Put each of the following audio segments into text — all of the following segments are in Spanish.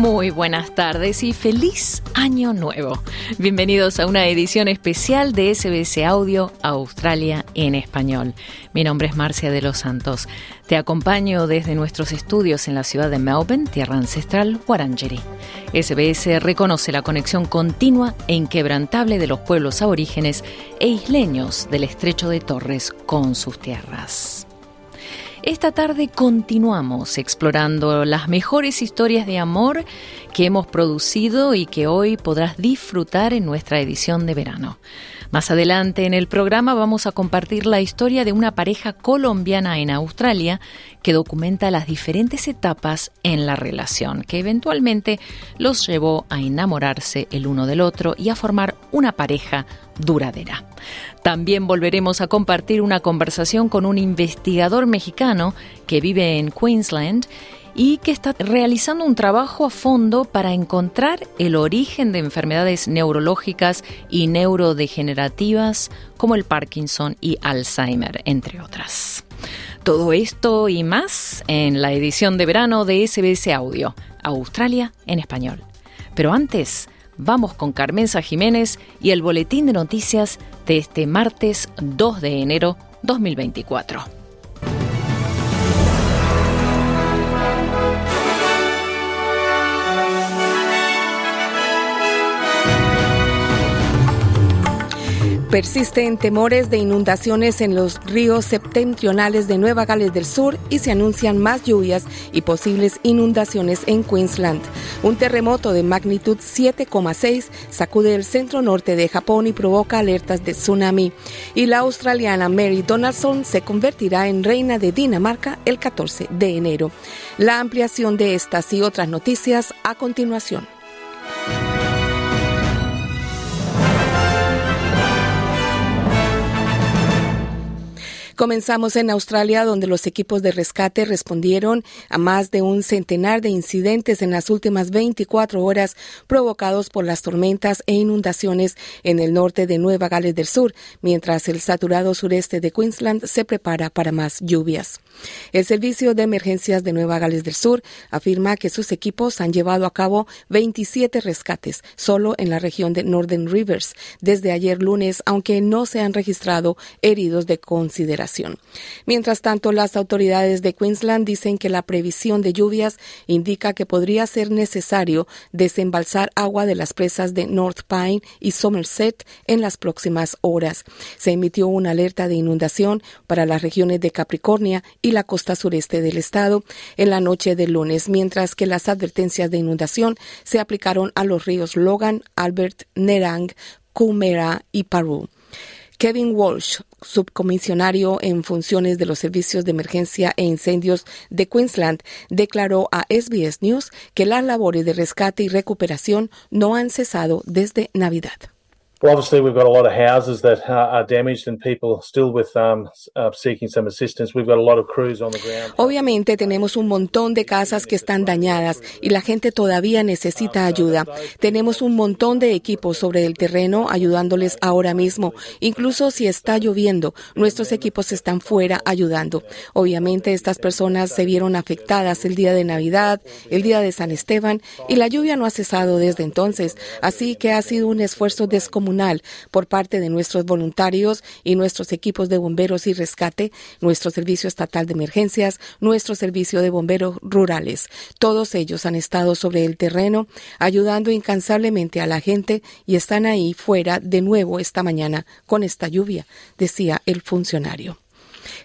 Muy buenas tardes y feliz año nuevo. Bienvenidos a una edición especial de SBS Audio Australia en español. Mi nombre es Marcia de los Santos. Te acompaño desde nuestros estudios en la ciudad de Melbourne, tierra ancestral Wurundjeri. SBS reconoce la conexión continua e inquebrantable de los pueblos aborígenes e isleños del estrecho de Torres con sus tierras. Esta tarde continuamos explorando las mejores historias de amor que hemos producido y que hoy podrás disfrutar en nuestra edición de verano. Más adelante en el programa vamos a compartir la historia de una pareja colombiana en Australia que documenta las diferentes etapas en la relación, que eventualmente los llevó a enamorarse el uno del otro y a formar una pareja duradera. También volveremos a compartir una conversación con un investigador mexicano que vive en Queensland y que está realizando un trabajo a fondo para encontrar el origen de enfermedades neurológicas y neurodegenerativas como el Parkinson y Alzheimer, entre otras. Todo esto y más en la edición de verano de SBS Audio, Australia en español. Pero antes, vamos con Carmenza Jiménez y el boletín de noticias de este martes 2 de enero 2024. Persisten temores de inundaciones en los ríos septentrionales de Nueva Gales del Sur y se anuncian más lluvias y posibles inundaciones en Queensland. Un terremoto de magnitud 7,6 sacude el centro norte de Japón y provoca alertas de tsunami. Y la australiana Mary Donaldson se convertirá en reina de Dinamarca el 14 de enero. La ampliación de estas y otras noticias a continuación. Comenzamos en Australia, donde los equipos de rescate respondieron a más de un centenar de incidentes en las últimas 24 horas provocados por las tormentas e inundaciones en el norte de Nueva Gales del Sur, mientras el saturado sureste de Queensland se prepara para más lluvias. El Servicio de Emergencias de Nueva Gales del Sur afirma que sus equipos han llevado a cabo 27 rescates solo en la región de Northern Rivers desde ayer lunes, aunque no se han registrado heridos de consideración. Mientras tanto, las autoridades de Queensland dicen que la previsión de lluvias indica que podría ser necesario desembalsar agua de las presas de North Pine y Somerset en las próximas horas. Se emitió una alerta de inundación para las regiones de Capricornia y la costa sureste del estado en la noche del lunes, mientras que las advertencias de inundación se aplicaron a los ríos Logan, Albert, Nerang, Coomera y Paru. Kevin Walsh, subcomisionario en funciones de los servicios de emergencia e incendios de Queensland, declaró a SBS News que las labores de rescate y recuperación no han cesado desde Navidad. Well, obviously, we've got a lot of houses that uh, are damaged and people still with um, uh, seeking some assistance. We've got a lot of crews on the ground. Obviamente tenemos un montón de casas que están dañadas y la gente todavía necesita ayuda. Tenemos un montón de equipos sobre el terreno ayudándoles ahora mismo. Incluso si está lloviendo, nuestros equipos están fuera ayudando. Obviamente estas personas se vieron afectadas el día de Navidad, el día de San Esteban y la lluvia no ha cesado desde entonces. Así que ha sido un esfuerzo descomunal por parte de nuestros voluntarios y nuestros equipos de bomberos y rescate, nuestro Servicio Estatal de Emergencias, nuestro Servicio de Bomberos Rurales. Todos ellos han estado sobre el terreno ayudando incansablemente a la gente y están ahí fuera de nuevo esta mañana con esta lluvia, decía el funcionario.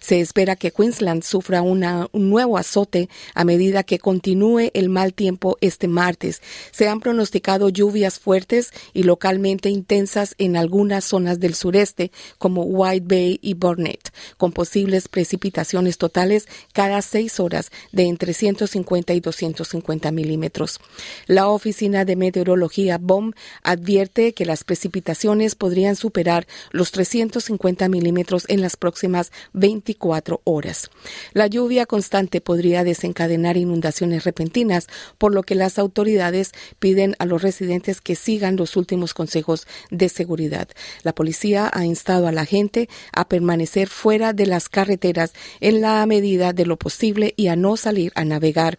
Se espera que Queensland sufra un nuevo azote a medida que continúe el mal tiempo este martes. Se han pronosticado lluvias fuertes y localmente intensas en algunas zonas del sureste, como White Bay y Burnett, con posibles precipitaciones totales cada seis horas de entre 150 y 250 milímetros. La Oficina de Meteorología BOM advierte que las precipitaciones podrían superar los 350 milímetros en las próximas 24 horas. La lluvia constante podría desencadenar inundaciones repentinas, por lo que las autoridades piden a los residentes que sigan los últimos consejos de seguridad. La policía ha instado a la gente a permanecer fuera de las carreteras en la medida de lo posible y a no salir a navegar.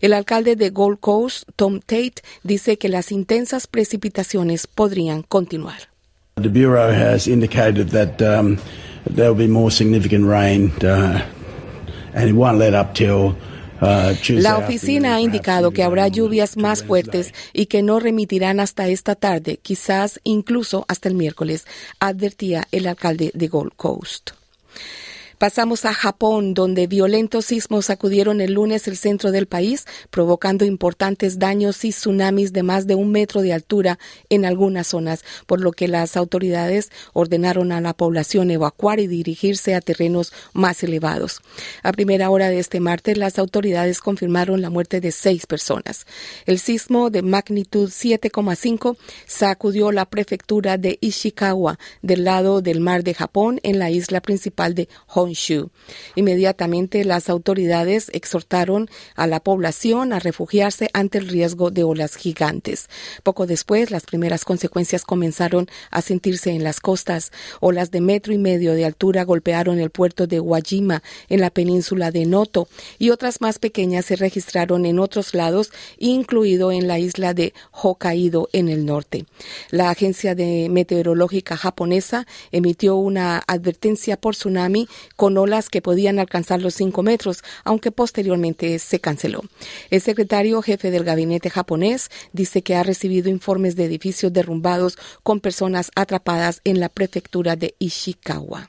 El alcalde de Gold Coast, Tom Tate, dice que las intensas precipitaciones podrían continuar. The Bureau has indicated that um, there will be more significant rain uh, and it won't let up till la oficina ha indicado que habrá lluvias más fuertes y que no remitirán hasta esta tarde, quizás incluso hasta el miércoles, advertía el alcalde de Gold Coast. Pasamos a Japón, donde violentos sismos sacudieron el lunes el centro del país, provocando importantes daños y tsunamis de más de un metro de altura en algunas zonas, por lo que las autoridades ordenaron a la población evacuar y dirigirse a terrenos más elevados. A primera hora de este martes, las autoridades confirmaron la muerte de seis personas. El sismo de magnitud 7,5 sacudió la prefectura de Ishikawa, del lado del mar de Japón, en la isla principal de Inmediatamente las autoridades exhortaron a la población a refugiarse ante el riesgo de olas gigantes. Poco después, las primeras consecuencias comenzaron a sentirse en las costas. Olas de metro y medio de altura golpearon el puerto de Wajima en la península de Noto y otras más pequeñas se registraron en otros lados, incluido en la isla de Hokkaido en el norte. La agencia de meteorológica japonesa emitió una advertencia por tsunami con olas que podían alcanzar los 5 metros, aunque posteriormente se canceló. El secretario jefe del gabinete japonés dice que ha recibido informes de edificios derrumbados con personas atrapadas en la prefectura de Ishikawa.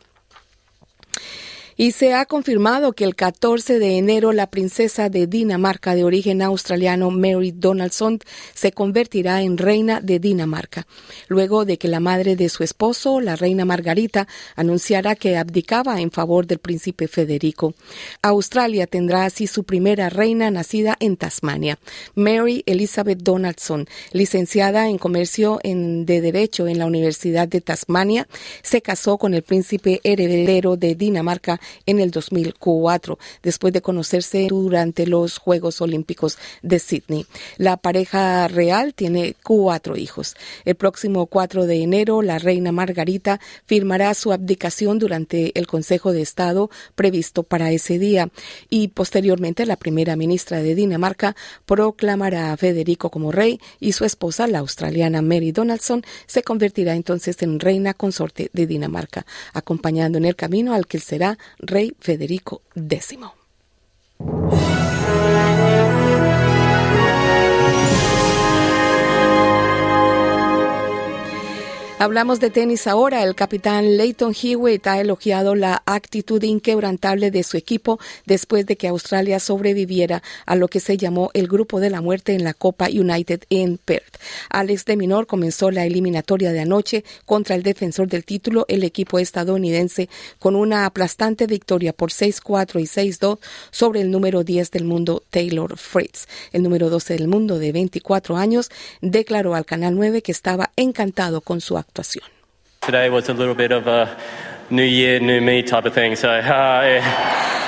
Y se ha confirmado que el 14 de enero la princesa de Dinamarca de origen australiano Mary Donaldson se convertirá en reina de Dinamarca, luego de que la madre de su esposo, la reina Margarita, anunciara que abdicaba en favor del príncipe Federico. Australia tendrá así su primera reina nacida en Tasmania, Mary Elizabeth Donaldson, licenciada en comercio en, de Derecho en la Universidad de Tasmania, se casó con el príncipe heredero de Dinamarca en el 2004, después de conocerse durante los Juegos Olímpicos de Sydney. La pareja real tiene cuatro hijos. El próximo 4 de enero, la reina Margarita firmará su abdicación durante el Consejo de Estado previsto para ese día y posteriormente la primera ministra de Dinamarca proclamará a Federico como rey y su esposa, la australiana Mary Donaldson, se convertirá entonces en reina consorte de Dinamarca, acompañando en el camino al que será rey Federico X. Hablamos de tenis ahora. El capitán Leighton Hewitt ha elogiado la actitud inquebrantable de su equipo después de que Australia sobreviviera a lo que se llamó el grupo de la muerte en la Copa United en Perth. Alex de Minor comenzó la eliminatoria de anoche contra el defensor del título, el equipo estadounidense, con una aplastante victoria por 6-4 y 6-2 sobre el número 10 del mundo, Taylor Fritz. El número 12 del mundo, de 24 años, declaró al Canal 9 que estaba encantado con su actuación.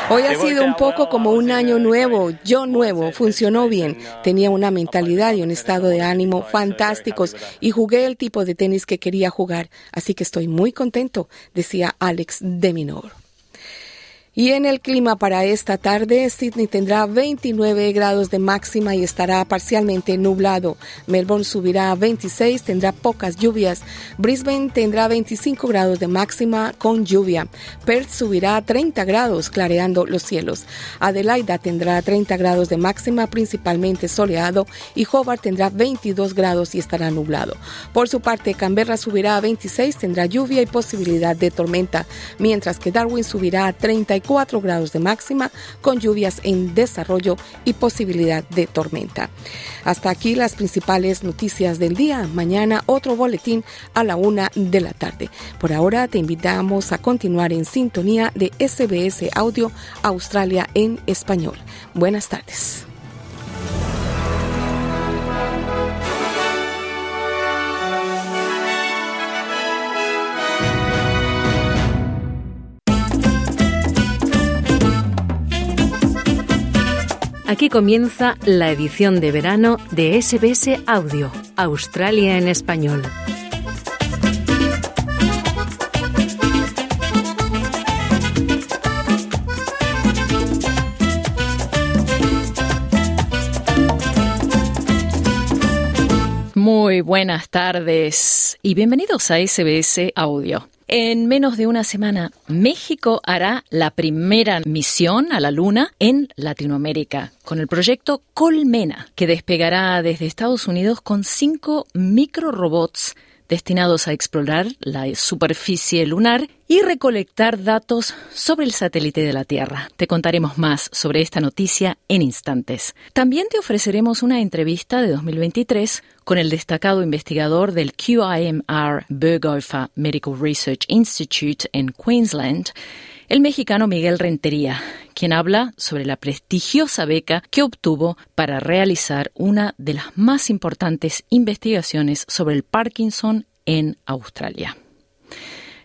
Hoy ha sido un poco como un año nuevo, yo nuevo, funcionó bien, tenía una mentalidad y un estado de ánimo fantásticos y jugué el tipo de tenis que quería jugar, así que estoy muy contento, decía Alex Deminor. Y en el clima para esta tarde, Sydney tendrá 29 grados de máxima y estará parcialmente nublado. Melbourne subirá a 26, tendrá pocas lluvias. Brisbane tendrá 25 grados de máxima con lluvia. Perth subirá a 30 grados, clareando los cielos. Adelaida tendrá 30 grados de máxima, principalmente soleado. Y Hobart tendrá 22 grados y estará nublado. Por su parte, Canberra subirá a 26, tendrá lluvia y posibilidad de tormenta, mientras que Darwin subirá a 34 4 grados de máxima, con lluvias en desarrollo y posibilidad de tormenta. Hasta aquí las principales noticias del día. Mañana otro boletín a la una de la tarde. Por ahora te invitamos a continuar en sintonía de SBS Audio Australia en español. Buenas tardes. Aquí comienza la edición de verano de SBS Audio, Australia en español. Muy buenas tardes y bienvenidos a SBS Audio. En menos de una semana, México hará la primera misión a la Luna en Latinoamérica con el proyecto Colmena, que despegará desde Estados Unidos con cinco microrobots destinados a explorar la superficie lunar y recolectar datos sobre el satélite de la Tierra. Te contaremos más sobre esta noticia en instantes. También te ofreceremos una entrevista de 2023 con el destacado investigador del QIMR Berghofer Medical Research Institute en Queensland, el mexicano Miguel Rentería, quien habla sobre la prestigiosa beca que obtuvo para realizar una de las más importantes investigaciones sobre el Parkinson en Australia.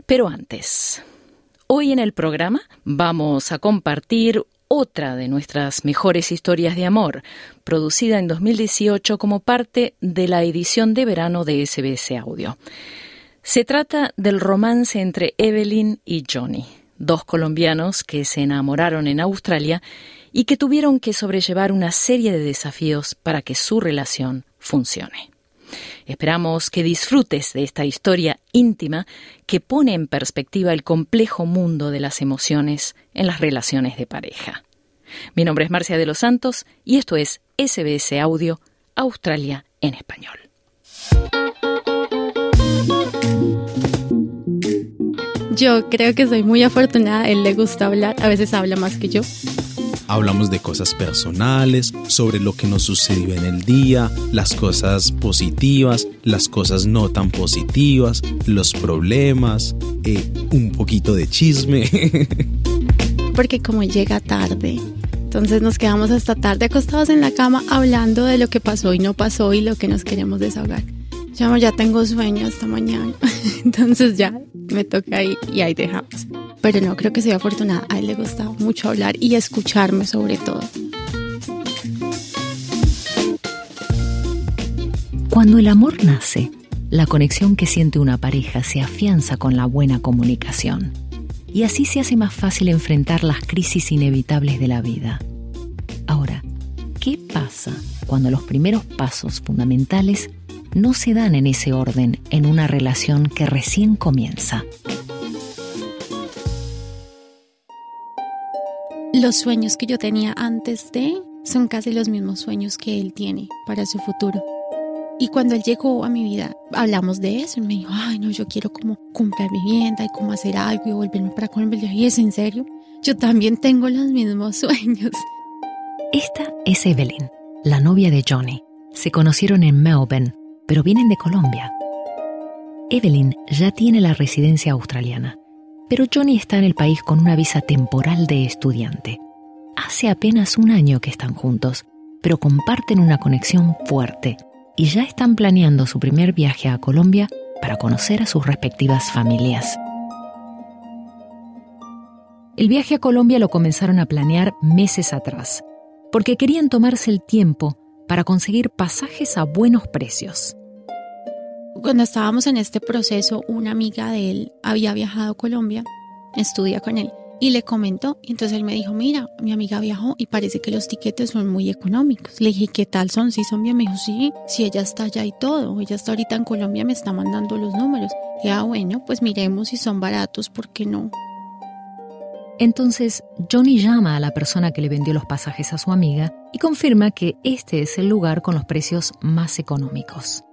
Pero antes, hoy en el programa vamos a compartir otra de nuestras mejores historias de amor, producida en 2018 como parte de la edición de verano de SBS Audio. Se trata del romance entre Evelyn y Johnny dos colombianos que se enamoraron en Australia y que tuvieron que sobrellevar una serie de desafíos para que su relación funcione. Esperamos que disfrutes de esta historia íntima que pone en perspectiva el complejo mundo de las emociones en las relaciones de pareja. Mi nombre es Marcia de los Santos y esto es SBS Audio Australia en español. Yo creo que soy muy afortunada, él le gusta hablar, a veces habla más que yo. Hablamos de cosas personales, sobre lo que nos sucedió en el día, las cosas positivas, las cosas no tan positivas, los problemas, eh, un poquito de chisme. Porque como llega tarde, entonces nos quedamos hasta tarde acostados en la cama hablando de lo que pasó y no pasó y lo que nos queremos desahogar. Ya, ya tengo sueño hasta mañana. Entonces ya me toca ahí y ahí dejamos. Pero no, creo que soy afortunada. A él le gusta mucho hablar y escucharme sobre todo. Cuando el amor nace, la conexión que siente una pareja se afianza con la buena comunicación. Y así se hace más fácil enfrentar las crisis inevitables de la vida. Ahora, ¿qué pasa cuando los primeros pasos fundamentales no se dan en ese orden en una relación que recién comienza. Los sueños que yo tenía antes de son casi los mismos sueños que él tiene para su futuro. Y cuando él llegó a mi vida, hablamos de eso y me dijo, ay, no, yo quiero como comprar vivienda y como hacer algo y volverme para Colombia. Y es en serio, yo también tengo los mismos sueños. Esta es Evelyn, la novia de Johnny. Se conocieron en Melbourne pero vienen de Colombia. Evelyn ya tiene la residencia australiana, pero Johnny está en el país con una visa temporal de estudiante. Hace apenas un año que están juntos, pero comparten una conexión fuerte y ya están planeando su primer viaje a Colombia para conocer a sus respectivas familias. El viaje a Colombia lo comenzaron a planear meses atrás, porque querían tomarse el tiempo para conseguir pasajes a buenos precios. Cuando estábamos en este proceso, una amiga de él había viajado a Colombia, estudia con él, y le comentó. Y entonces él me dijo, mira, mi amiga viajó y parece que los tiquetes son muy económicos. Le dije, ¿qué tal son? ¿Sí son bien? Me dijo, sí, si ella está allá y todo. Ella está ahorita en Colombia, me está mandando los números. Y ah, bueno, pues miremos si son baratos, ¿por qué no? Entonces Johnny llama a la persona que le vendió los pasajes a su amiga y confirma que este es el lugar con los precios más económicos.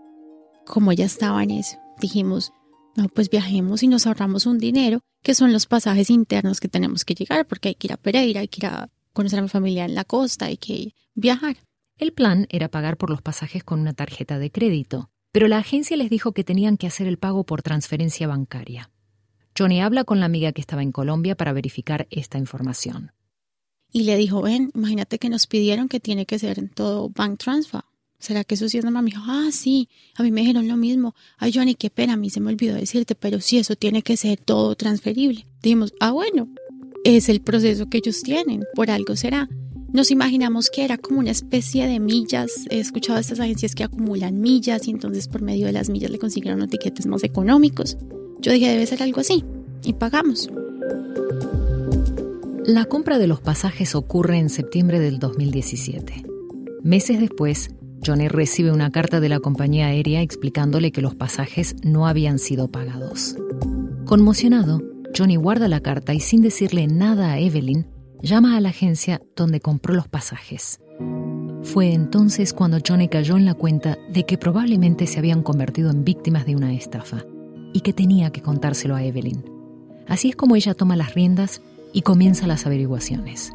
Como ya estaba en eso, dijimos, no, pues viajemos y nos ahorramos un dinero, que son los pasajes internos que tenemos que llegar, porque hay que ir a Pereira, hay que ir a conocer a mi familia en la costa, hay que viajar. El plan era pagar por los pasajes con una tarjeta de crédito, pero la agencia les dijo que tenían que hacer el pago por transferencia bancaria. Johnny habla con la amiga que estaba en Colombia para verificar esta información. Y le dijo, ven, imagínate que nos pidieron que tiene que ser todo bank transfer. ¿Será que eso sí es normal? Me dijo, ah, sí, a mí me dijeron lo mismo. Ay, Johnny, qué pena, a mí se me olvidó decirte, pero sí, eso tiene que ser todo transferible. Dijimos, ah, bueno, es el proceso que ellos tienen, por algo será. Nos imaginamos que era como una especie de millas. He escuchado a estas agencias que acumulan millas y entonces por medio de las millas le consiguieron los tiquetes más económicos. Yo dije, debe ser algo así. Y pagamos. La compra de los pasajes ocurre en septiembre del 2017. Meses después, Johnny recibe una carta de la compañía aérea explicándole que los pasajes no habían sido pagados. Conmocionado, Johnny guarda la carta y sin decirle nada a Evelyn, llama a la agencia donde compró los pasajes. Fue entonces cuando Johnny cayó en la cuenta de que probablemente se habían convertido en víctimas de una estafa y que tenía que contárselo a Evelyn. Así es como ella toma las riendas y comienza las averiguaciones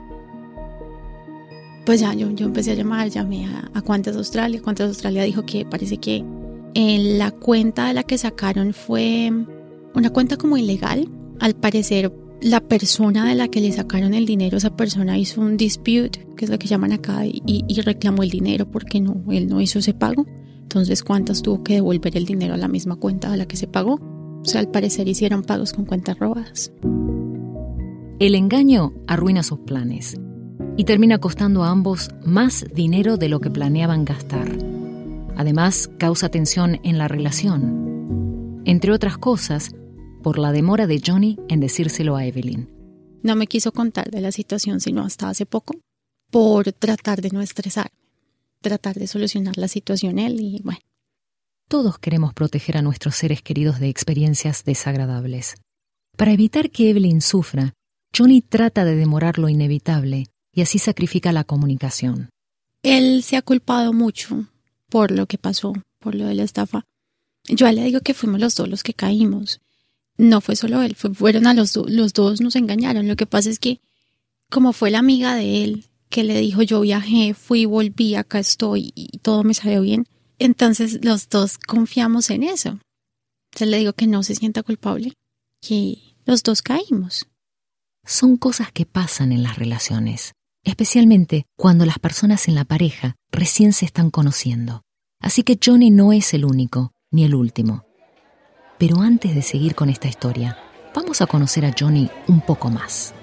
pues ya yo, yo empecé a llamar, llamé a, a Cuantas Australia. Cuantas Australia dijo que parece que en la cuenta de la que sacaron fue una cuenta como ilegal. Al parecer, la persona de la que le sacaron el dinero, esa persona hizo un dispute, que es lo que llaman acá, y, y reclamó el dinero porque no, él no hizo ese pago. Entonces, Cuantas tuvo que devolver el dinero a la misma cuenta a la que se pagó. O sea, al parecer hicieron pagos con cuentas robadas. El engaño arruina sus planes y termina costando a ambos más dinero de lo que planeaban gastar. Además, causa tensión en la relación. Entre otras cosas, por la demora de Johnny en decírselo a Evelyn. No me quiso contar de la situación sino hasta hace poco, por tratar de no estresarme, tratar de solucionar la situación él y bueno. Todos queremos proteger a nuestros seres queridos de experiencias desagradables. Para evitar que Evelyn sufra, Johnny trata de demorar lo inevitable y así sacrifica la comunicación. Él se ha culpado mucho por lo que pasó, por lo de la estafa. Yo le digo que fuimos los dos los que caímos. No fue solo él, fueron a los dos, los dos nos engañaron. Lo que pasa es que, como fue la amiga de él que le dijo yo viajé, fui, volví, acá estoy y todo me salió bien, entonces los dos confiamos en eso. Entonces le digo que no se sienta culpable, que los dos caímos. Son cosas que pasan en las relaciones especialmente cuando las personas en la pareja recién se están conociendo. Así que Johnny no es el único, ni el último. Pero antes de seguir con esta historia, vamos a conocer a Johnny un poco más.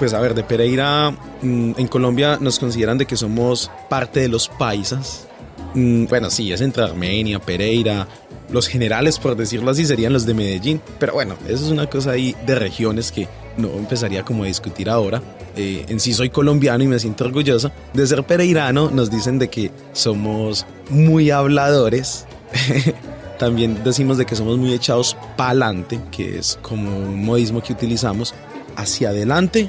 Pues a ver, de Pereira, mm, en Colombia nos consideran de que somos parte de los paisas. Mm, bueno, sí, es entre Armenia, Pereira, los generales, por decirlo así, serían los de Medellín. Pero bueno, eso es una cosa ahí de regiones que no empezaría como a discutir ahora. Eh, en sí soy colombiano y me siento orgulloso de ser pereirano. Nos dicen de que somos muy habladores. También decimos de que somos muy echados para adelante, que es como un modismo que utilizamos hacia adelante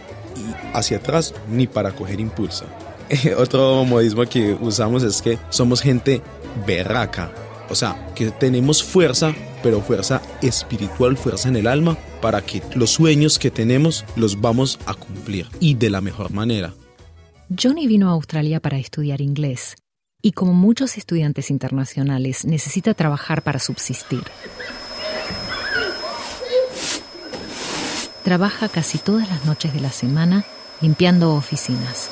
hacia atrás, ni para coger impulso. Otro modismo que usamos es que somos gente berraca, o sea, que tenemos fuerza, pero fuerza espiritual, fuerza en el alma, para que los sueños que tenemos los vamos a cumplir y de la mejor manera. Johnny vino a Australia para estudiar inglés y como muchos estudiantes internacionales necesita trabajar para subsistir. Trabaja casi todas las noches de la semana limpiando oficinas.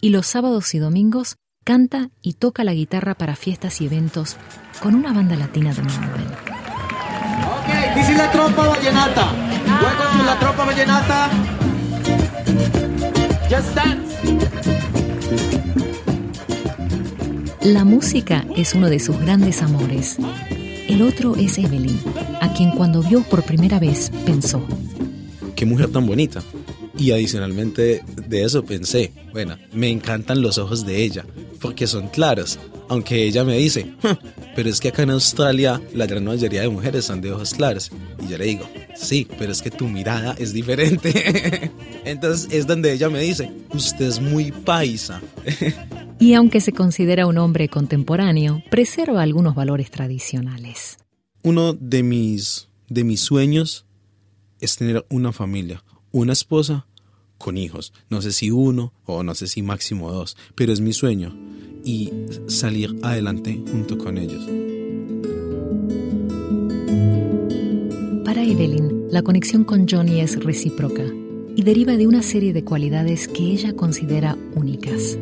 Y los sábados y domingos Canta y toca la guitarra para fiestas y eventos con una banda latina de Melbourne. Ok, dice la tropa vallenata. Luego con la tropa vallenata. Just dance. La música es uno de sus grandes amores. El otro es Evelyn, a quien cuando vio por primera vez pensó. Qué mujer tan bonita. Y adicionalmente de eso pensé, bueno, me encantan los ojos de ella, porque son claros, aunque ella me dice, pero es que acá en Australia la gran mayoría de mujeres son de ojos claros. Y yo le digo, Sí, pero es que tu mirada es diferente. Entonces es donde ella me dice, usted es muy paisa. Y aunque se considera un hombre contemporáneo, preserva algunos valores tradicionales. Uno de mis, de mis sueños es tener una familia, una esposa con hijos. No sé si uno o no sé si máximo dos, pero es mi sueño y salir adelante junto con ellos. Para Evelyn, la conexión con Johnny es recíproca y deriva de una serie de cualidades que ella considera únicas.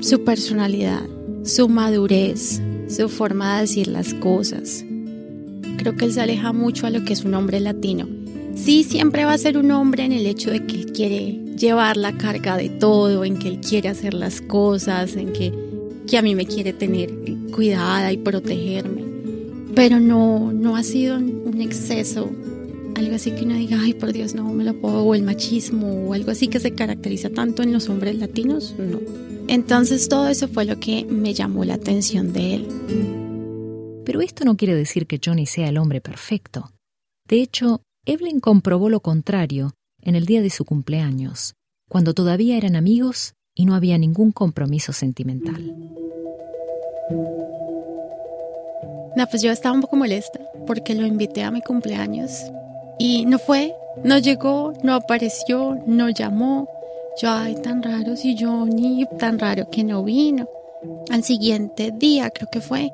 Su personalidad, su madurez, su forma de decir las cosas. Creo que él se aleja mucho a lo que es un hombre latino. Sí, siempre va a ser un hombre en el hecho de que él quiere llevar la carga de todo, en que él quiere hacer las cosas, en que, que a mí me quiere tener cuidada y protegerme. Pero no, no ha sido un exceso, algo así que uno diga, ay, por Dios, no me lo puedo, o el machismo, o algo así que se caracteriza tanto en los hombres latinos, no. Entonces todo eso fue lo que me llamó la atención de él. Pero esto no quiere decir que Johnny sea el hombre perfecto. De hecho, Evelyn comprobó lo contrario en el día de su cumpleaños, cuando todavía eran amigos y no había ningún compromiso sentimental. No, pues yo estaba un poco molesta porque lo invité a mi cumpleaños y no fue, no llegó, no apareció, no llamó. Yo, ay, tan raro si Johnny, tan raro que no vino. Al siguiente día creo que fue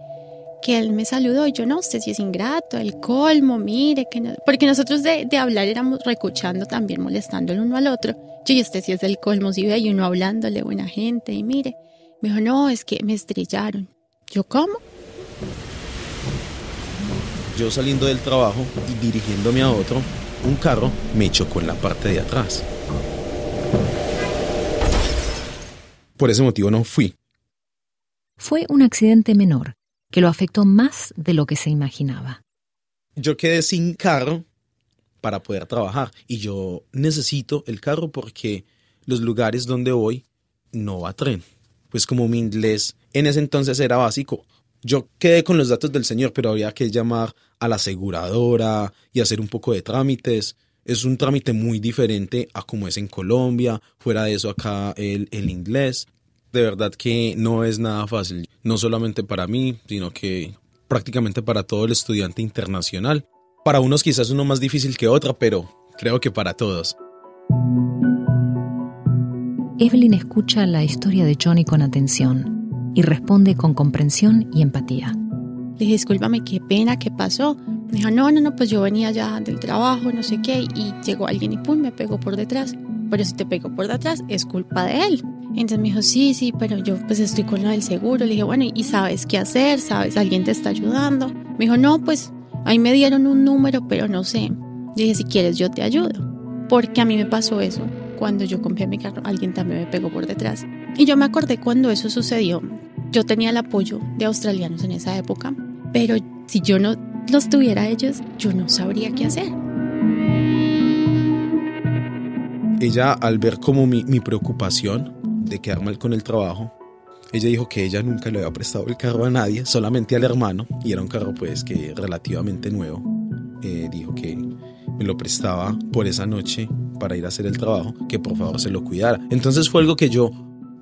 que él me saludó y yo no, usted si es ingrato, el colmo, mire, que no, porque nosotros de, de hablar éramos recuchando también, molestando el uno al otro. Yo y usted si es el colmo, si ve y uno hablándole buena gente y mire, me dijo, no, es que me estrellaron. Yo, ¿cómo? Yo saliendo del trabajo y dirigiéndome a otro, un carro me chocó en la parte de atrás. Por ese motivo no fui. Fue un accidente menor que lo afectó más de lo que se imaginaba. Yo quedé sin carro para poder trabajar y yo necesito el carro porque los lugares donde voy no va tren. Pues como mi inglés en ese entonces era básico, yo quedé con los datos del señor, pero había que llamar a la aseguradora y hacer un poco de trámites. Es un trámite muy diferente a como es en Colombia. Fuera de eso, acá el, el inglés de verdad que no es nada fácil, no solamente para mí, sino que prácticamente para todo el estudiante internacional. Para unos quizás uno más difícil que otra, pero creo que para todos. Evelyn escucha la historia de Johnny con atención y responde con comprensión y empatía. Le dije, discúlpame, qué pena, qué pasó. Me dijo, no, no, no, pues yo venía ya del trabajo, no sé qué, y llegó alguien y pum, me pegó por detrás. Pero si te pegó por detrás, es culpa de él. Entonces me dijo, sí, sí, pero yo pues estoy con lo del seguro. Le dije, bueno, ¿y sabes qué hacer? ¿Sabes? ¿Alguien te está ayudando? Me dijo, no, pues ahí me dieron un número, pero no sé. Le dije, si quieres yo te ayudo. Porque a mí me pasó eso. Cuando yo compré mi carro, alguien también me pegó por detrás. Y yo me acordé cuando eso sucedió. Yo tenía el apoyo de australianos en esa época, pero si yo no los tuviera ellos, yo no sabría qué hacer. Ella, al ver como mi, mi preocupación, de quedar mal con el trabajo, ella dijo que ella nunca le había prestado el carro a nadie, solamente al hermano, y era un carro pues que relativamente nuevo. Eh, dijo que me lo prestaba por esa noche para ir a hacer el trabajo, que por favor se lo cuidara. Entonces fue algo que yo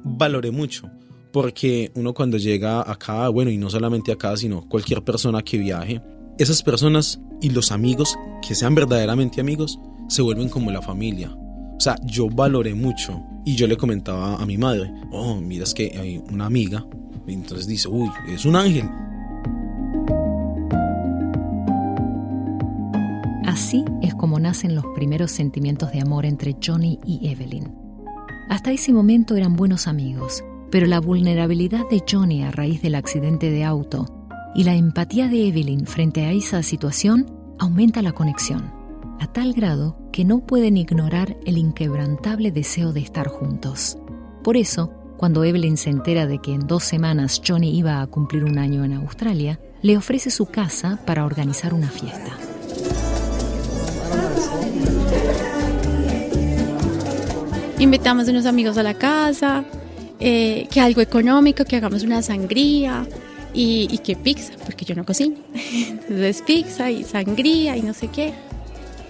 valoré mucho, porque uno cuando llega acá, bueno, y no solamente acá, sino cualquier persona que viaje, esas personas y los amigos, que sean verdaderamente amigos, se vuelven como la familia. O sea, yo valoré mucho y yo le comentaba a mi madre, oh, mira, es que hay una amiga. Y entonces dice, uy, es un ángel. Así es como nacen los primeros sentimientos de amor entre Johnny y Evelyn. Hasta ese momento eran buenos amigos, pero la vulnerabilidad de Johnny a raíz del accidente de auto y la empatía de Evelyn frente a esa situación aumenta la conexión a tal grado que no pueden ignorar el inquebrantable deseo de estar juntos. Por eso, cuando Evelyn se entera de que en dos semanas Johnny iba a cumplir un año en Australia, le ofrece su casa para organizar una fiesta. Invitamos a unos amigos a la casa, eh, que algo económico, que hagamos una sangría, y, y que pizza, porque yo no cocino. Entonces pizza y sangría y no sé qué.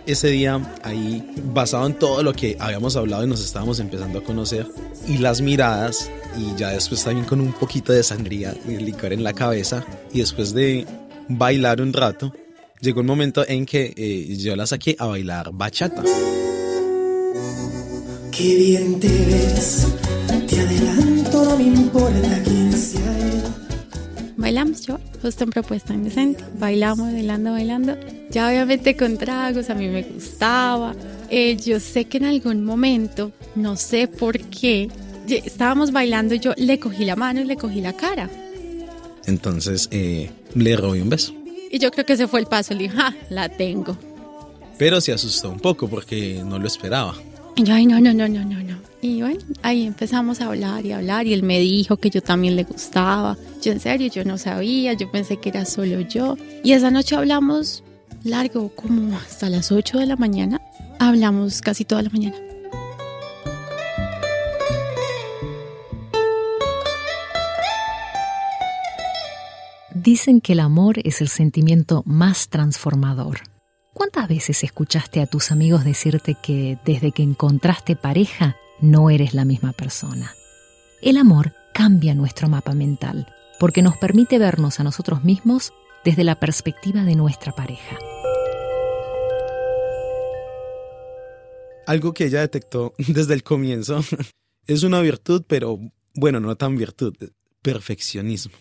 Ese día ahí, basado en todo lo que habíamos hablado y nos estábamos empezando a conocer, y las miradas, y ya después también con un poquito de sangría y licor en la cabeza, y después de bailar un rato, llegó un momento en que eh, yo la saqué a bailar bachata. Qué bien te ves, te adelanto, no me importa quién sea él. Bailamos yo, justo en propuesta indecente. Bailamos, bailando, bailando. Ya obviamente con tragos, a mí me gustaba. Eh, yo sé que en algún momento, no sé por qué, estábamos bailando y yo le cogí la mano y le cogí la cara. Entonces eh, le robé un beso. Y yo creo que ese fue el paso. Le dije, ja, la tengo. Pero se asustó un poco porque no lo esperaba. Y yo, ay, no, no, no, no, no, no. Y bueno, ahí empezamos a hablar y hablar y él me dijo que yo también le gustaba. Yo en serio, yo no sabía, yo pensé que era solo yo. Y esa noche hablamos largo, como hasta las 8 de la mañana. Hablamos casi toda la mañana. Dicen que el amor es el sentimiento más transformador. ¿Cuántas veces escuchaste a tus amigos decirte que desde que encontraste pareja no eres la misma persona? El amor cambia nuestro mapa mental porque nos permite vernos a nosotros mismos desde la perspectiva de nuestra pareja. Algo que ella detectó desde el comienzo es una virtud, pero bueno, no tan virtud, perfeccionismo.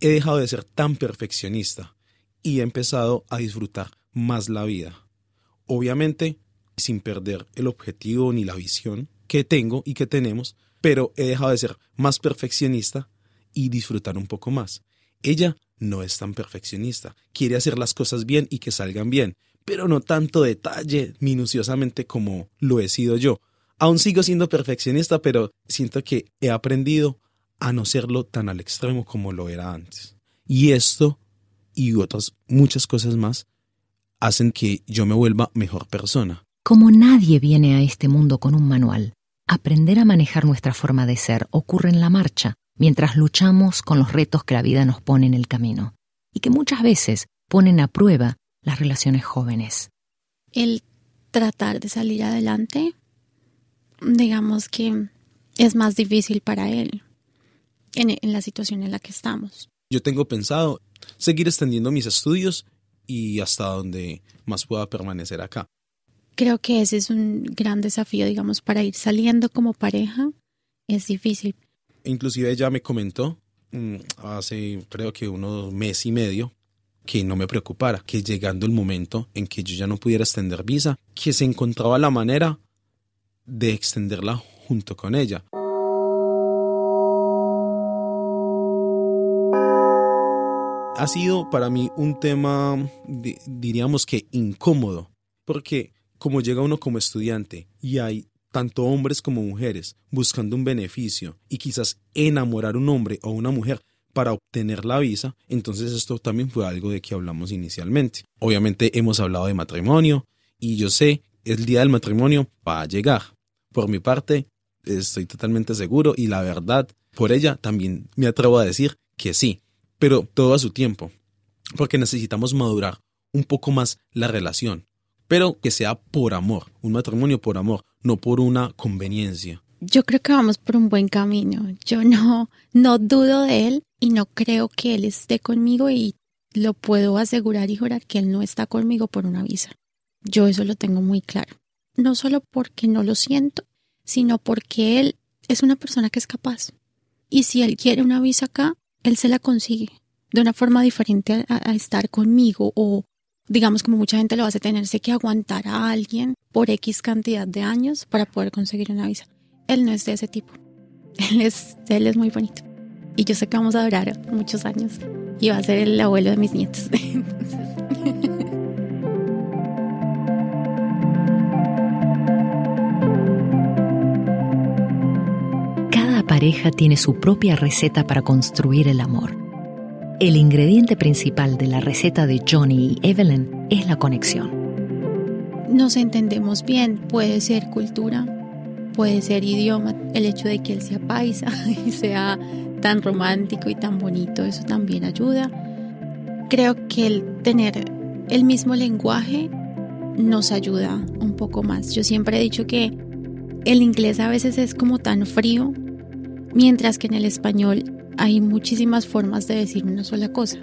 He dejado de ser tan perfeccionista y he empezado a disfrutar más la vida. Obviamente, sin perder el objetivo ni la visión que tengo y que tenemos, pero he dejado de ser más perfeccionista y disfrutar un poco más. Ella no es tan perfeccionista, quiere hacer las cosas bien y que salgan bien, pero no tanto detalle minuciosamente como lo he sido yo. Aún sigo siendo perfeccionista, pero siento que he aprendido a no serlo tan al extremo como lo era antes. Y esto y otras muchas cosas más hacen que yo me vuelva mejor persona. Como nadie viene a este mundo con un manual, aprender a manejar nuestra forma de ser ocurre en la marcha, mientras luchamos con los retos que la vida nos pone en el camino, y que muchas veces ponen a prueba las relaciones jóvenes. El tratar de salir adelante, digamos que es más difícil para él en, en la situación en la que estamos. Yo tengo pensado seguir extendiendo mis estudios y hasta donde más pueda permanecer acá. Creo que ese es un gran desafío, digamos, para ir saliendo como pareja. Es difícil. Inclusive ella me comentó mm, hace creo que unos mes y medio que no me preocupara, que llegando el momento en que yo ya no pudiera extender visa, que se encontraba la manera de extenderla junto con ella. Ha sido para mí un tema, di- diríamos que incómodo, porque como llega uno como estudiante y hay tanto hombres como mujeres buscando un beneficio y quizás enamorar un hombre o una mujer para obtener la visa, entonces esto también fue algo de que hablamos inicialmente. Obviamente hemos hablado de matrimonio y yo sé, el día del matrimonio va a llegar. Por mi parte, estoy totalmente seguro y la verdad, por ella también me atrevo a decir que sí, pero todo a su tiempo, porque necesitamos madurar un poco más la relación, pero que sea por amor, un matrimonio por amor, no por una conveniencia. Yo creo que vamos por un buen camino. Yo no, no dudo de él y no creo que él esté conmigo y lo puedo asegurar y jurar que él no está conmigo por una visa. Yo eso lo tengo muy claro. No solo porque no lo siento, sino porque él es una persona que es capaz. Y si él quiere una visa acá, él se la consigue de una forma diferente a, estar conmigo o digamos como mucha gente lo hace tenerse que aguantar a alguien por X cantidad de años para poder conseguir una visa. Él no es de ese tipo. Él es, él es muy bonito. Y yo sé que vamos a durar muchos años. Y va a ser el abuelo de mis nietos. pareja tiene su propia receta para construir el amor. El ingrediente principal de la receta de Johnny y Evelyn es la conexión. Nos entendemos bien. Puede ser cultura, puede ser idioma, el hecho de que él sea paisa y sea tan romántico y tan bonito, eso también ayuda. Creo que el tener el mismo lenguaje nos ayuda un poco más. Yo siempre he dicho que el inglés a veces es como tan frío, mientras que en el español hay muchísimas formas de decir una sola cosa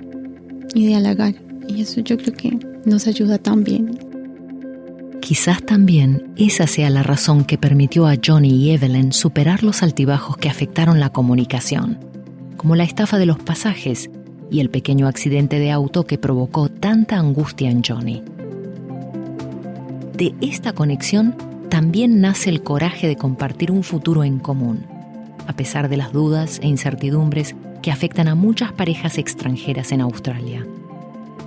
y de halagar. Y eso yo creo que nos ayuda también. Quizás también esa sea la razón que permitió a Johnny y Evelyn superar los altibajos que afectaron la comunicación, como la estafa de los pasajes y el pequeño accidente de auto que provocó tanta angustia en Johnny. De esta conexión también nace el coraje de compartir un futuro en común, a pesar de las dudas e incertidumbres que afectan a muchas parejas extranjeras en Australia.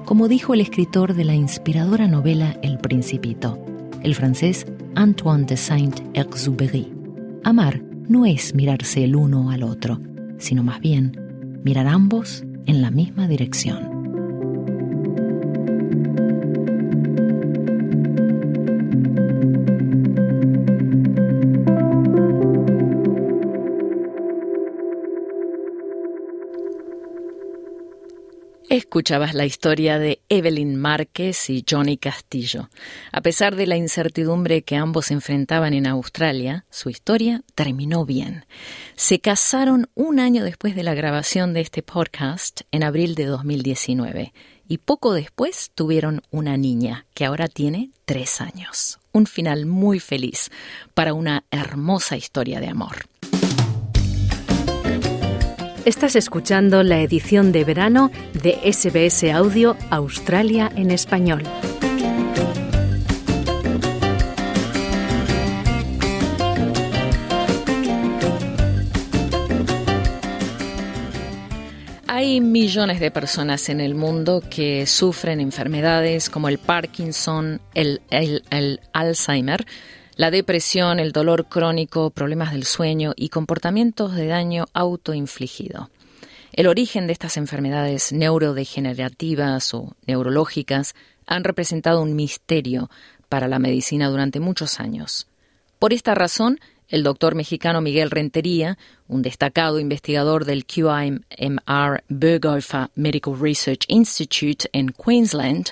Como dijo el escritor de la inspiradora novela El Principito, el francés Antoine de Saint-Exupéry. Amar no es mirarse el uno al otro, sino más bien mirar ambos en la misma dirección. Escuchabas la historia de Evelyn Márquez y Johnny Castillo. A pesar de la incertidumbre que ambos enfrentaban en Australia, su historia terminó bien. Se casaron un año después de la grabación de este podcast, en abril de 2019, y poco después tuvieron una niña, que ahora tiene tres años. Un final muy feliz para una hermosa historia de amor. Estás escuchando la edición de verano de SBS Audio Australia en español. Hay millones de personas en el mundo que sufren enfermedades como el Parkinson, el, el Alzheimer, la depresión, el dolor crónico, problemas del sueño y comportamientos de daño autoinfligido. El origen de estas enfermedades neurodegenerativas o neurológicas han representado un misterio para la medicina durante muchos años. Por esta razón, el doctor mexicano Miguel Rentería, un destacado investigador del QIMR Berghofer Medical Research Institute en Queensland,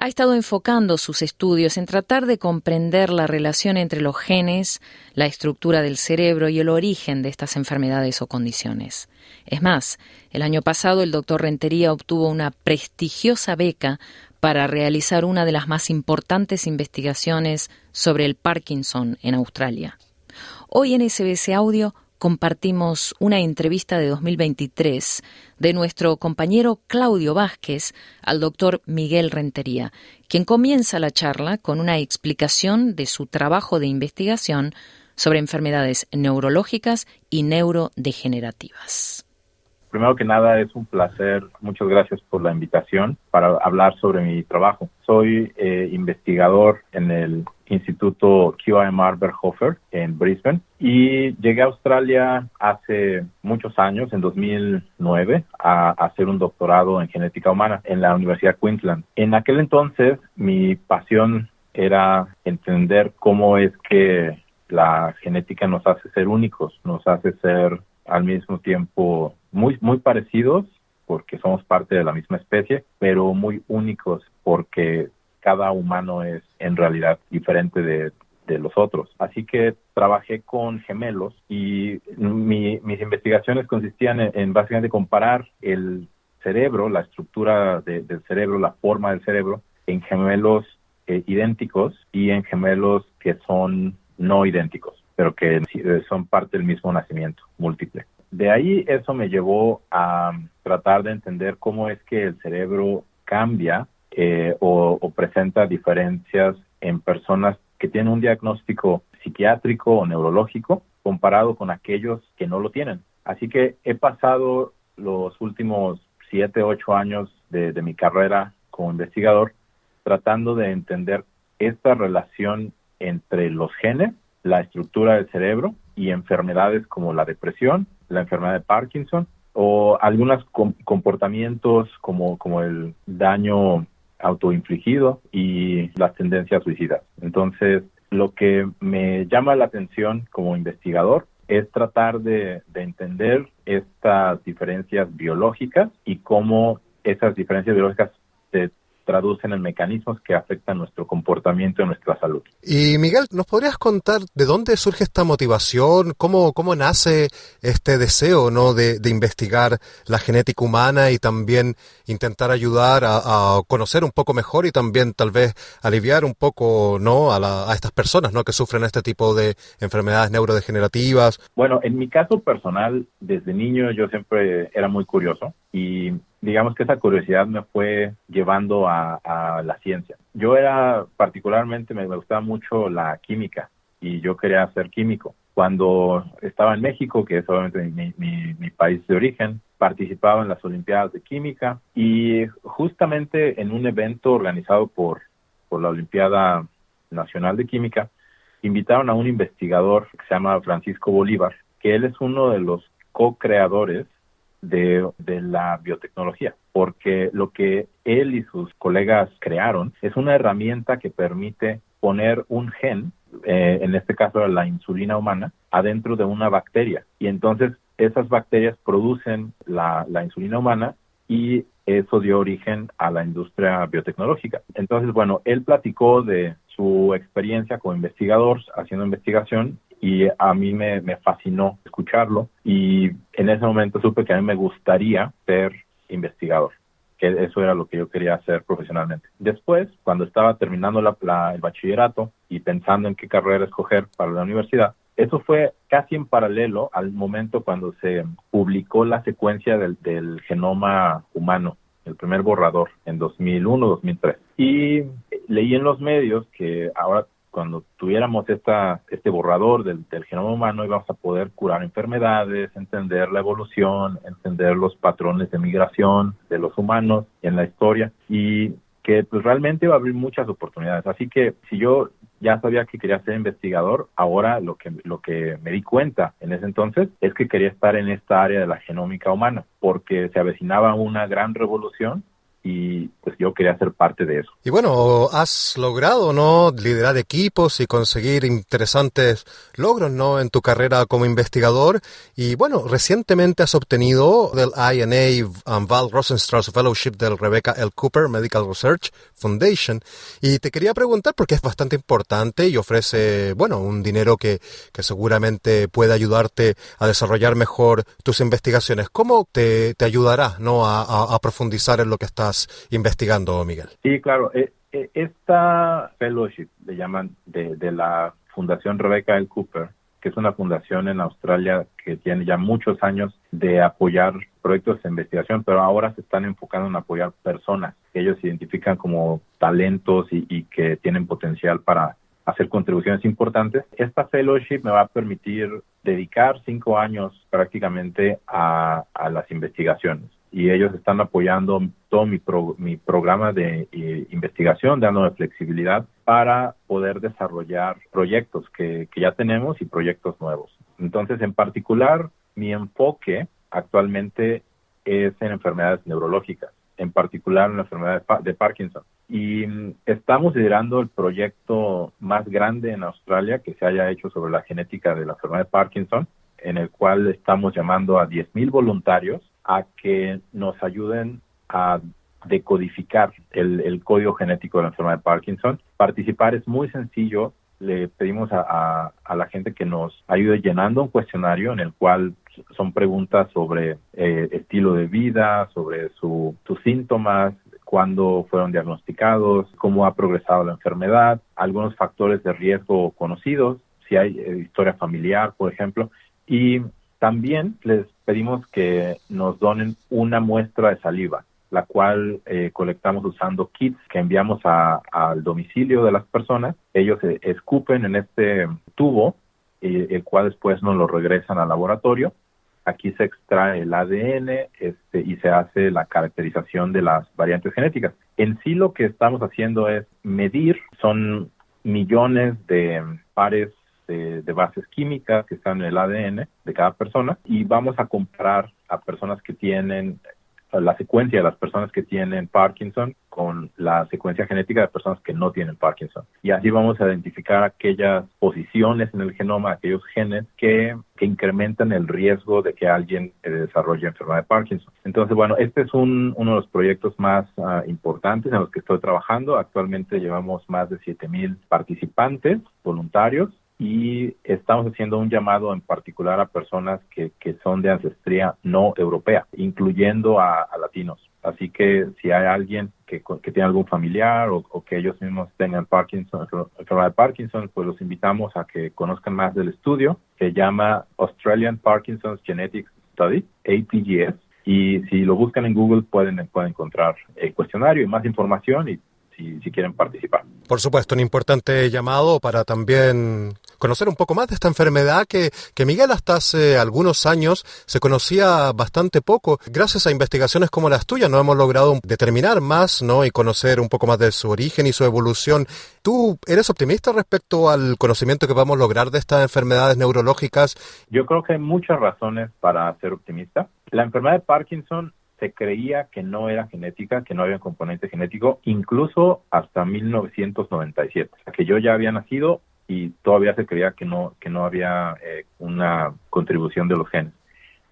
ha estado enfocando sus estudios en tratar de comprender la relación entre los genes, la estructura del cerebro y el origen de estas enfermedades o condiciones. Es más, el año pasado el doctor Rentería obtuvo una prestigiosa beca para realizar una de las más importantes investigaciones sobre el Parkinson en Australia. Hoy en SBS Audio compartimos una entrevista de 2023 de nuestro compañero Claudio Vázquez al doctor Miguel Rentería, quien comienza la charla con una explicación de su trabajo de investigación sobre enfermedades neurológicas y neurodegenerativas. Primero que nada, es un placer. Muchas gracias por la invitación para hablar sobre mi trabajo. Soy eh, investigador en el Instituto QIMR Berghofer en Brisbane y llegué a Australia hace muchos años, en 2009, a, hacer un doctorado en genética humana en la Universidad Queensland. En aquel entonces mi pasión era entender cómo es que la genética nos hace ser únicos, nos hace ser al mismo tiempo muy, muy parecidos porque somos parte de la misma especie, pero muy únicos porque cada humano es en realidad diferente de, los otros. Así que trabajé con gemelos y mis investigaciones consistían en, básicamente comparar el cerebro, la estructura del cerebro, la forma del cerebro, en gemelos eh, idénticos y en gemelos que son no idénticos, pero que eh, son parte del mismo nacimiento múltiple. De ahí eso me llevó a tratar de entender cómo es que el cerebro cambia eh, o, presenta diferencias en personas que tienen un diagnóstico psiquiátrico o neurológico comparado con aquellos que no lo tienen. Así que he pasado los últimos siete, ocho años de, de mi carrera como investigador tratando de entender esta relación entre los genes, la estructura del cerebro y enfermedades como la depresión, la enfermedad de Parkinson o algunos comportamientos como, como el daño autoinfligido y las tendencias suicidas. Entonces, lo que me llama la atención como investigador es tratar de, entender estas diferencias biológicas y cómo esas diferencias biológicas se traducen en mecanismos que afectan nuestro comportamiento y nuestra salud. Y Miguel, ¿nos podrías contar de dónde surge esta motivación? ¿Cómo, cómo nace este deseo ¿no? de, investigar la genética humana y también intentar ayudar a, conocer un poco mejor y también tal vez aliviar un poco ¿no? a, a estas personas ¿no? que sufren este tipo de enfermedades neurodegenerativas? Bueno, en mi caso personal, desde niño yo siempre era muy curioso y digamos que esa curiosidad me fue llevando a, la ciencia. Yo era particularmente, me, gustaba mucho la química y yo quería ser químico. Cuando estaba en México, que es obviamente mi, país de origen, participaba en las Olimpiadas de Química y justamente en un evento organizado por, por la Olimpiada Nacional de Química, invitaron a un investigador que se llama Francisco Bolívar, que él es uno de los co-creadores de, la biotecnología, porque lo que él y sus colegas crearon es una herramienta que permite poner un gen, eh, en este caso la insulina humana, adentro de una bacteria. Y entonces esas bacterias producen la, la insulina humana y eso dio origen a la industria biotecnológica. Entonces, bueno, él platicó de su experiencia como investigador haciendo investigación y a mí me, fascinó escucharlo y en ese momento supe que a mí me gustaría ser investigador que eso era lo que yo quería hacer profesionalmente. Después, cuando estaba terminando la, el bachillerato y pensando en qué carrera escoger para la universidad, eso fue casi en paralelo al momento cuando se publicó la secuencia del, del genoma humano, el primer borrador, en 2001-2003. Y leí en los medios que ahora cuando tuviéramos esta, este borrador del, genoma humano íbamos a poder curar enfermedades, entender la evolución, entender los patrones de migración de los humanos en la historia y que pues realmente va a abrir muchas oportunidades. Así que si yo ya sabía que quería ser investigador, ahora lo que, lo que me di cuenta en ese entonces es que quería estar en esta área de la genómica humana, porque se avecinaba una gran revolución y pues yo quería ser parte de eso. Y bueno, has logrado, ¿no? Liderar equipos y conseguir interesantes logros, ¿no? En tu carrera como investigador. Y bueno, recientemente has obtenido del INA um, Val Rosenstrauss Fellowship del Rebecca L. Cooper Medical Research Foundation. Y te quería preguntar, porque es bastante importante y ofrece, bueno, un dinero que, que seguramente puede ayudarte a desarrollar mejor tus investigaciones. ¿Cómo te, te ayudará, ¿no? A, a profundizar en lo que estás investigando, Miguel. Sí, claro. Eh, eh, esta fellowship, le llaman, de, la Fundación Rebecca L. Cooper, que es una fundación en Australia que tiene ya muchos años de apoyar proyectos de investigación, pero ahora se están enfocando en apoyar personas que ellos identifican como talentos y, que tienen potencial para hacer contribuciones importantes. Esta fellowship me va a permitir dedicar cinco años prácticamente a las investigaciones y ellos están apoyando todo mi, mi programa de eh, investigación, dándome flexibilidad para poder desarrollar proyectos que, que ya tenemos y proyectos nuevos. Entonces, en particular, mi enfoque actualmente es en enfermedades neurológicas, en particular en la enfermedad de Parkinson. Y mm, estamos liderando el proyecto más grande en Australia que se haya hecho sobre la genética de la enfermedad de Parkinson, en el cual estamos llamando a 10.000 voluntarios a que nos ayuden a decodificar el, código genético de la enfermedad de Parkinson. Participar es muy sencillo. Le pedimos a, la gente que nos ayude llenando un cuestionario en el cual son preguntas sobre eh, estilo de vida, sobre sus síntomas, cuándo fueron diagnosticados, cómo ha progresado la enfermedad, algunos factores de riesgo conocidos, si hay eh, historia familiar, por ejemplo, y también les pedimos que nos donen una muestra de saliva, la cual eh, colectamos usando kits que enviamos al domicilio de las personas. Ellos escupen en este tubo, y, el cual después nos lo regresan al laboratorio. Aquí se extrae el ADN este, y se hace la caracterización de las variantes genéticas. En sí lo que estamos haciendo es medir, son millones de pares de, bases químicas que están en el ADN de cada persona y vamos a comparar a personas que tienen la secuencia de las personas que tienen Parkinson con la secuencia genética de personas que no tienen Parkinson. Y así vamos a identificar aquellas posiciones en el genoma, aquellos genes que, que incrementan el riesgo de que alguien eh, desarrolle enfermedad de Parkinson. Entonces, bueno, este es un, uno de los proyectos más uh, importantes en los que estoy trabajando. Actualmente llevamos más de 7.000 participantes voluntarios y estamos haciendo un llamado en particular a personas que, que son de ancestría no europea, incluyendo a, latinos. Así que si hay alguien que, que tiene algún familiar o, o, que ellos mismos tengan Parkinson, enfermedad de Parkinson, pues los invitamos a que conozcan más del estudio. Se llama Australian Parkinson's Genetics Study, APGS. Y si lo buscan en Google pueden, pueden encontrar el cuestionario y más información y si, si, quieren participar. Por supuesto, un importante llamado para también conocer un poco más de esta enfermedad que, que Miguel hasta hace algunos años se conocía bastante poco. Gracias a investigaciones como las tuyas no hemos logrado determinar más ¿no? y conocer un poco más de su origen y su evolución. ¿Tú eres optimista respecto al conocimiento que vamos a lograr de estas enfermedades neurológicas? Yo creo que hay muchas razones para ser optimista. La enfermedad de Parkinson se creía que no era genética, que no había componente genético, incluso hasta 1997, que yo ya había nacido y todavía se creía que no que no había eh, una contribución de los genes.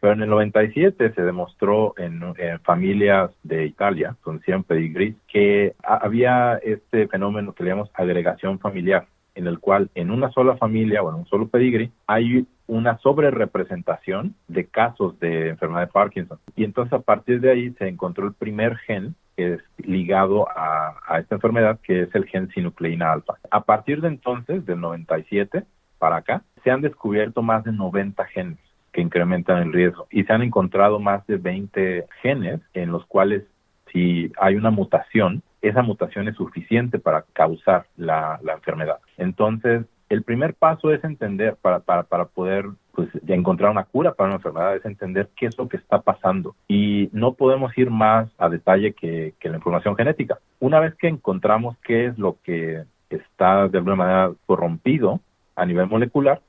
Pero en el 97 se demostró en, familias de Italia, con 100 pedigrí, que había este fenómeno que le llamamos agregación familiar, en el cual en una sola familia o en un solo pedigrí hay una sobrerepresentación de casos de enfermedad de Parkinson. Y entonces a partir de ahí se encontró el primer gen que es ligado a, a, esta enfermedad, que es el gen sinucleína alfa. A partir de entonces, del 97 para acá, se han descubierto más de 90 genes que incrementan el riesgo y se han encontrado más de 20 genes en los cuales si hay una mutación, esa mutación es suficiente para causar la, la enfermedad. Entonces, el primer paso es entender, para, para, para poder pues, encontrar una cura para una enfermedad, es entender qué es lo que está pasando. Y no podemos ir más a detalle que, que la información genética. Una vez que encontramos qué es lo que está de alguna manera corrompido a nivel molecular,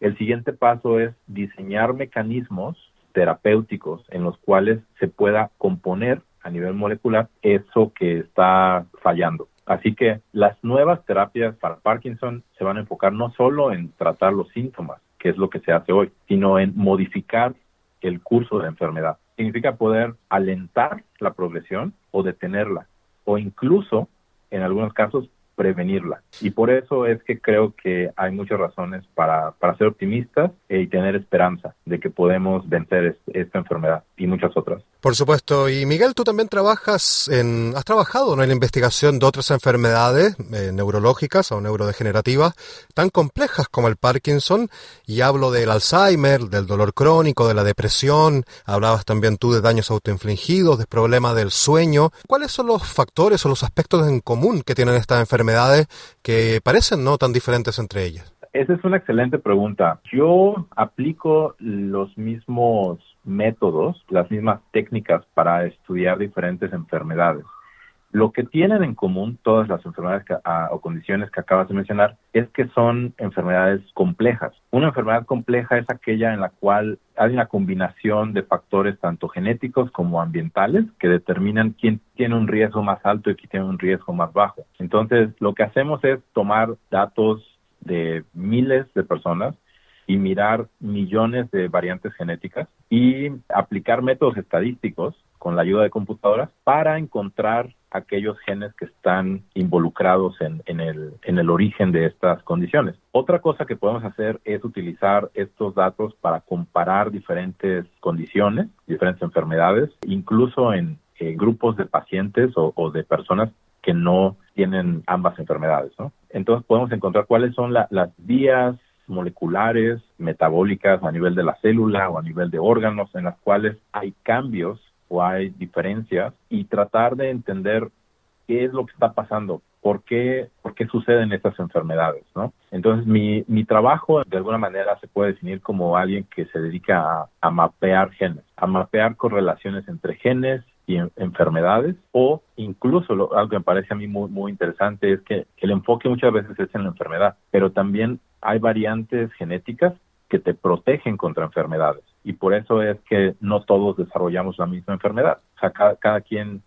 el siguiente paso es diseñar mecanismos terapéuticos en los cuales se pueda componer a nivel molecular eso que está fallando. Así que las nuevas terapias para Parkinson se van a enfocar no solo en tratar los síntomas, que es lo que se hace hoy, sino en modificar el curso de la enfermedad. Significa poder alentar la progresión o detenerla, o incluso, en algunos casos, prevenirla. Y por eso es que creo que hay muchas razones para, para ser optimistas y tener esperanza de que podemos vencer esta enfermedad y muchas otras. Por supuesto. Y Miguel, tú también trabajas en, has trabajado ¿no? en la investigación de otras enfermedades eh, neurológicas o neurodegenerativas tan complejas como el Parkinson. Y hablo del Alzheimer, del dolor crónico, de la depresión. Hablabas también tú de daños autoinfligidos, de problemas del sueño. ¿Cuáles son los factores o los aspectos en común que tienen estas enfermedades que parecen no tan diferentes entre ellas? Esa es una excelente pregunta. Yo aplico los mismos métodos, las mismas técnicas para estudiar diferentes enfermedades. Lo que tienen en común todas las enfermedades ah, o condiciones que acabas de mencionar es que son enfermedades complejas. Una enfermedad compleja es aquella en la cual hay una combinación de factores tanto genéticos como ambientales que determinan quién tiene un riesgo más alto y quién tiene un riesgo más bajo. Entonces, lo que hacemos es tomar datos de miles de personas y mirar millones de variantes genéticas y aplicar métodos estadísticos con la ayuda de computadoras para encontrar aquellos genes que están involucrados en, el, en el origen de estas condiciones. Otra cosa que podemos hacer es utilizar estos datos para comparar diferentes condiciones, diferentes enfermedades, incluso en eh, grupos de pacientes o, o de personas que no tienen ambas enfermedades. ¿no? Entonces podemos encontrar cuáles son la, las vías moleculares, metabólicas a nivel de la célula o a nivel de órganos en las cuales hay cambios o hay diferencias y tratar de entender qué es lo que está pasando, por qué, por qué suceden estas enfermedades, ¿no? Entonces, mi, mi trabajo de alguna manera se puede definir como alguien que se dedica a, a mapear genes, a mapear correlaciones entre genes y en, enfermedades o incluso lo, algo que me parece a mí muy, muy interesante es que el enfoque muchas veces es en la enfermedad, pero también hay variantes genéticas que te protegen contra enfermedades y por eso es que no todos desarrollamos la misma enfermedad. sea, cada, cada quien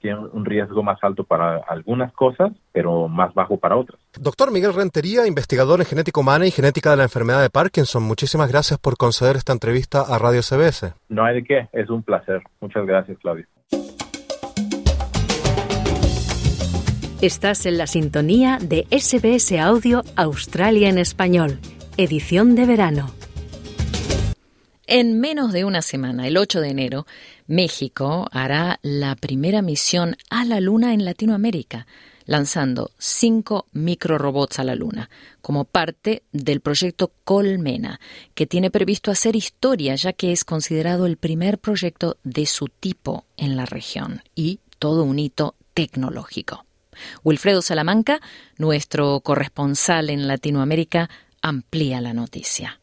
tiene un riesgo más alto para algunas cosas, pero más bajo para otras. Doctor Miguel Rentería, investigador en genética humana y genética de la enfermedad de Parkinson, muchísimas gracias por conceder esta entrevista a Radio CBS. No hay de qué, es un placer. Muchas gracias, Claudio. Estás en la sintonía de SBS Audio Australia en Español, edición de verano. En menos de una semana, el 8 de enero, México hará la primera misión a la Luna en Latinoamérica, lanzando cinco microrobots a la Luna, como parte del proyecto Colmena, que tiene previsto hacer historia ya que es considerado el primer proyecto de su tipo en la región y todo un hito tecnológico. Wilfredo Salamanca, nuestro corresponsal en Latinoamérica, amplía la noticia.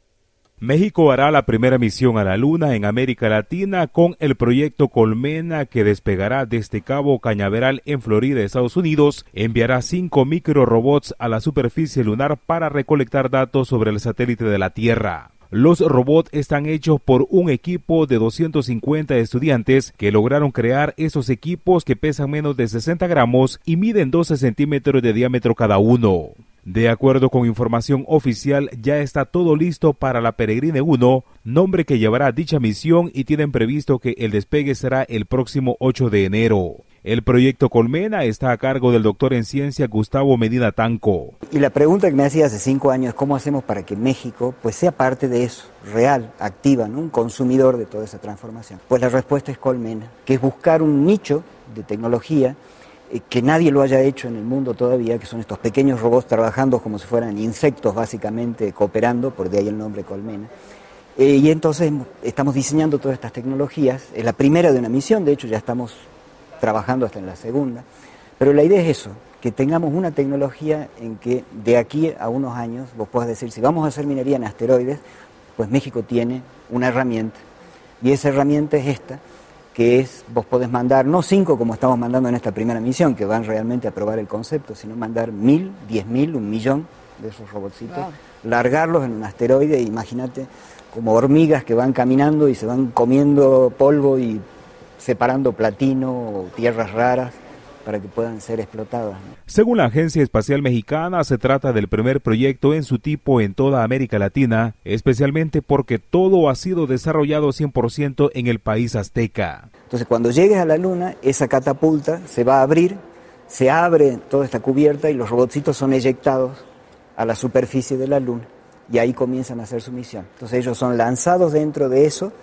México hará la primera misión a la Luna en América Latina con el proyecto Colmena que despegará desde Cabo Cañaveral en Florida, Estados Unidos. Enviará cinco microrobots a la superficie lunar para recolectar datos sobre el satélite de la Tierra. Los robots están hechos por un equipo de 250 estudiantes que lograron crear esos equipos que pesan menos de 60 gramos y miden 12 centímetros de diámetro cada uno. De acuerdo con información oficial, ya está todo listo para la Peregrine 1, nombre que llevará dicha misión y tienen previsto que el despegue será el próximo 8 de enero. El proyecto Colmena está a cargo del doctor en ciencia Gustavo Medina Tanco. Y la pregunta que me hacía hace cinco años es cómo hacemos para que México pues, sea parte de eso, real, activa, ¿no? un consumidor de toda esa transformación. Pues la respuesta es Colmena, que es buscar un nicho de tecnología eh, que nadie lo haya hecho en el mundo todavía, que son estos pequeños robots trabajando como si fueran insectos básicamente, cooperando, por de ahí el nombre Colmena. Eh, y entonces estamos diseñando todas estas tecnologías. Es la primera de una misión, de hecho ya estamos trabajando hasta en la segunda. Pero la idea es eso, que tengamos una tecnología en que de aquí a unos años vos puedas decir, si vamos a hacer minería en asteroides, pues México tiene una herramienta. Y esa herramienta es esta, que es, vos podés mandar, no cinco como estamos mandando en esta primera misión, que van realmente a probar el concepto, sino mandar mil, diez mil, un millón de esos robotcitos, largarlos en un asteroide, imagínate como hormigas que van caminando y se van comiendo polvo y separando platino o tierras raras para que puedan ser explotadas. Según la Agencia Espacial Mexicana, se trata del primer proyecto en su tipo en toda América Latina, especialmente porque todo ha sido desarrollado 100% en el país azteca. Entonces, cuando llegues a la Luna, esa catapulta se va a abrir, se abre toda esta cubierta y los robotcitos son eyectados a la superficie de la Luna y ahí comienzan a hacer su misión. Entonces, ellos son lanzados dentro de eso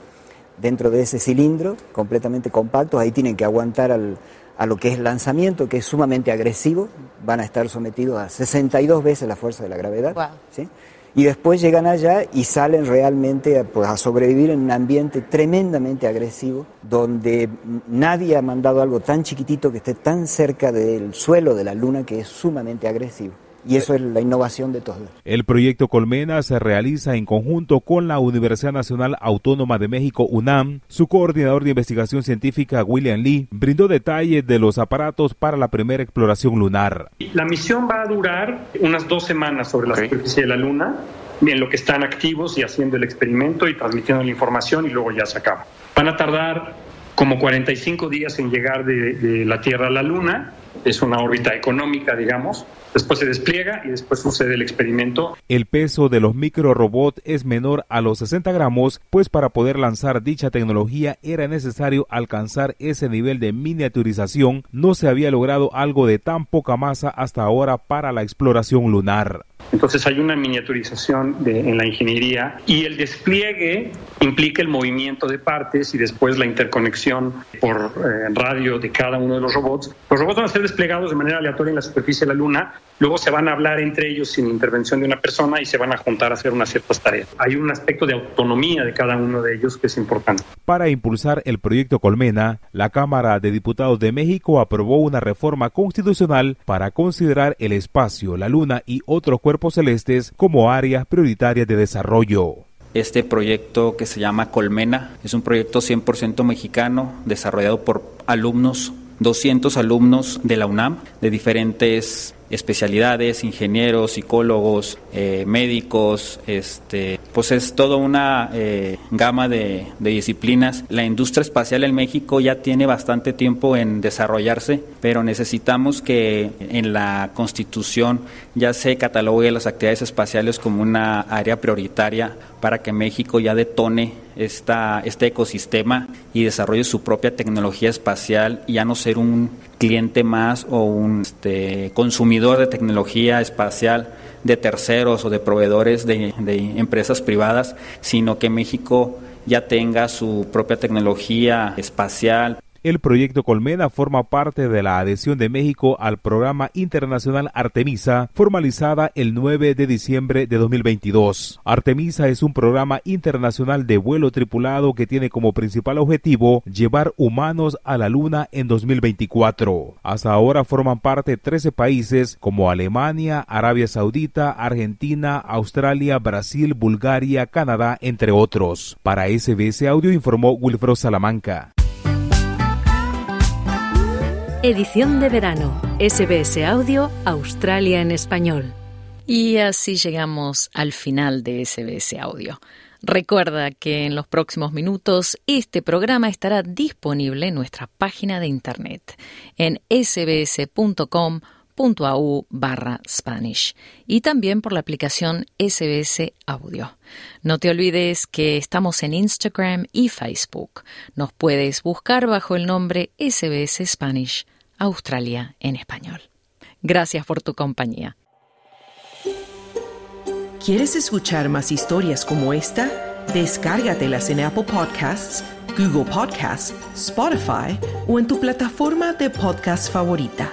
dentro de ese cilindro completamente compacto, ahí tienen que aguantar al, a lo que es lanzamiento, que es sumamente agresivo, van a estar sometidos a 62 veces la fuerza de la gravedad. ¿sí? Y después llegan allá y salen realmente a, pues, a sobrevivir en un ambiente tremendamente agresivo, donde nadie ha mandado algo tan chiquitito que esté tan cerca del suelo de la Luna, que es sumamente agresivo. Y eso es la innovación de todo. El proyecto Colmena se realiza en conjunto con la Universidad Nacional Autónoma de México, UNAM. Su coordinador de investigación científica, William Lee, brindó detalles de los aparatos para la primera exploración lunar. La misión va a durar unas dos semanas sobre la superficie de la Luna, en lo que están activos y haciendo el experimento y transmitiendo la información y luego ya se acaba. Van a tardar como 45 días en llegar de, de la Tierra a la Luna. Es una órbita económica, digamos Después se despliega y después sucede el experimento. El peso de los microrobots es menor a los 60 gramos, pues para poder lanzar dicha tecnología era necesario alcanzar ese nivel de miniaturización. No se había logrado algo de tan poca masa hasta ahora para la exploración lunar. Entonces hay una miniaturización en la ingeniería y el despliegue implica el movimiento de partes y después la interconexión por eh, radio de cada uno de los robots. Los robots van a ser desplegados de manera aleatoria en la superficie de la Luna, luego se van a hablar entre ellos sin intervención de una persona y se van a juntar a hacer unas ciertas tareas. Hay un aspecto de autonomía de cada uno de ellos que es importante. Para impulsar el proyecto Colmena, la Cámara de Diputados de México aprobó una reforma constitucional para considerar el espacio, la Luna y otros cuerpos celestes como áreas prioritarias de desarrollo. Este proyecto que se llama Colmena es un proyecto 100% mexicano desarrollado por alumnos, 200 alumnos de la UNAM, de diferentes especialidades, ingenieros, psicólogos, eh, médicos, este, pues es toda una eh, gama de, de, disciplinas. La industria espacial en México ya tiene bastante tiempo en desarrollarse, pero necesitamos que en la Constitución ya se catalogue las actividades espaciales como una área prioritaria para que México ya detone esta, este ecosistema y desarrolle su propia tecnología espacial y ya no ser un cliente más o un este, consumidor de tecnología espacial de terceros o de proveedores de, de empresas privadas, sino que México ya tenga su propia tecnología espacial. El proyecto Colmena forma parte de la adhesión de México al programa internacional Artemisa, formalizada el 9 de diciembre de 2022. Artemisa es un programa internacional de vuelo tripulado que tiene como principal objetivo llevar humanos a la Luna en 2024. Hasta ahora forman parte 13 países como Alemania, Arabia Saudita, Argentina, Australia, Brasil, Bulgaria, Canadá, entre otros. Para SBS Audio informó Wilfredo Salamanca. Edición de verano. SBS Audio Australia en español. Y así llegamos al final de SBS Audio. Recuerda que en los próximos minutos este programa estará disponible en nuestra página de internet en sbs.com au barra Spanish y también por la aplicación SBS Audio. No te olvides que estamos en Instagram y Facebook. Nos puedes buscar bajo el nombre SBS Spanish Australia en español. Gracias por tu compañía. ¿Quieres escuchar más historias como esta? Descárgatelas en Apple Podcasts, Google Podcasts, Spotify o en tu plataforma de podcast favorita.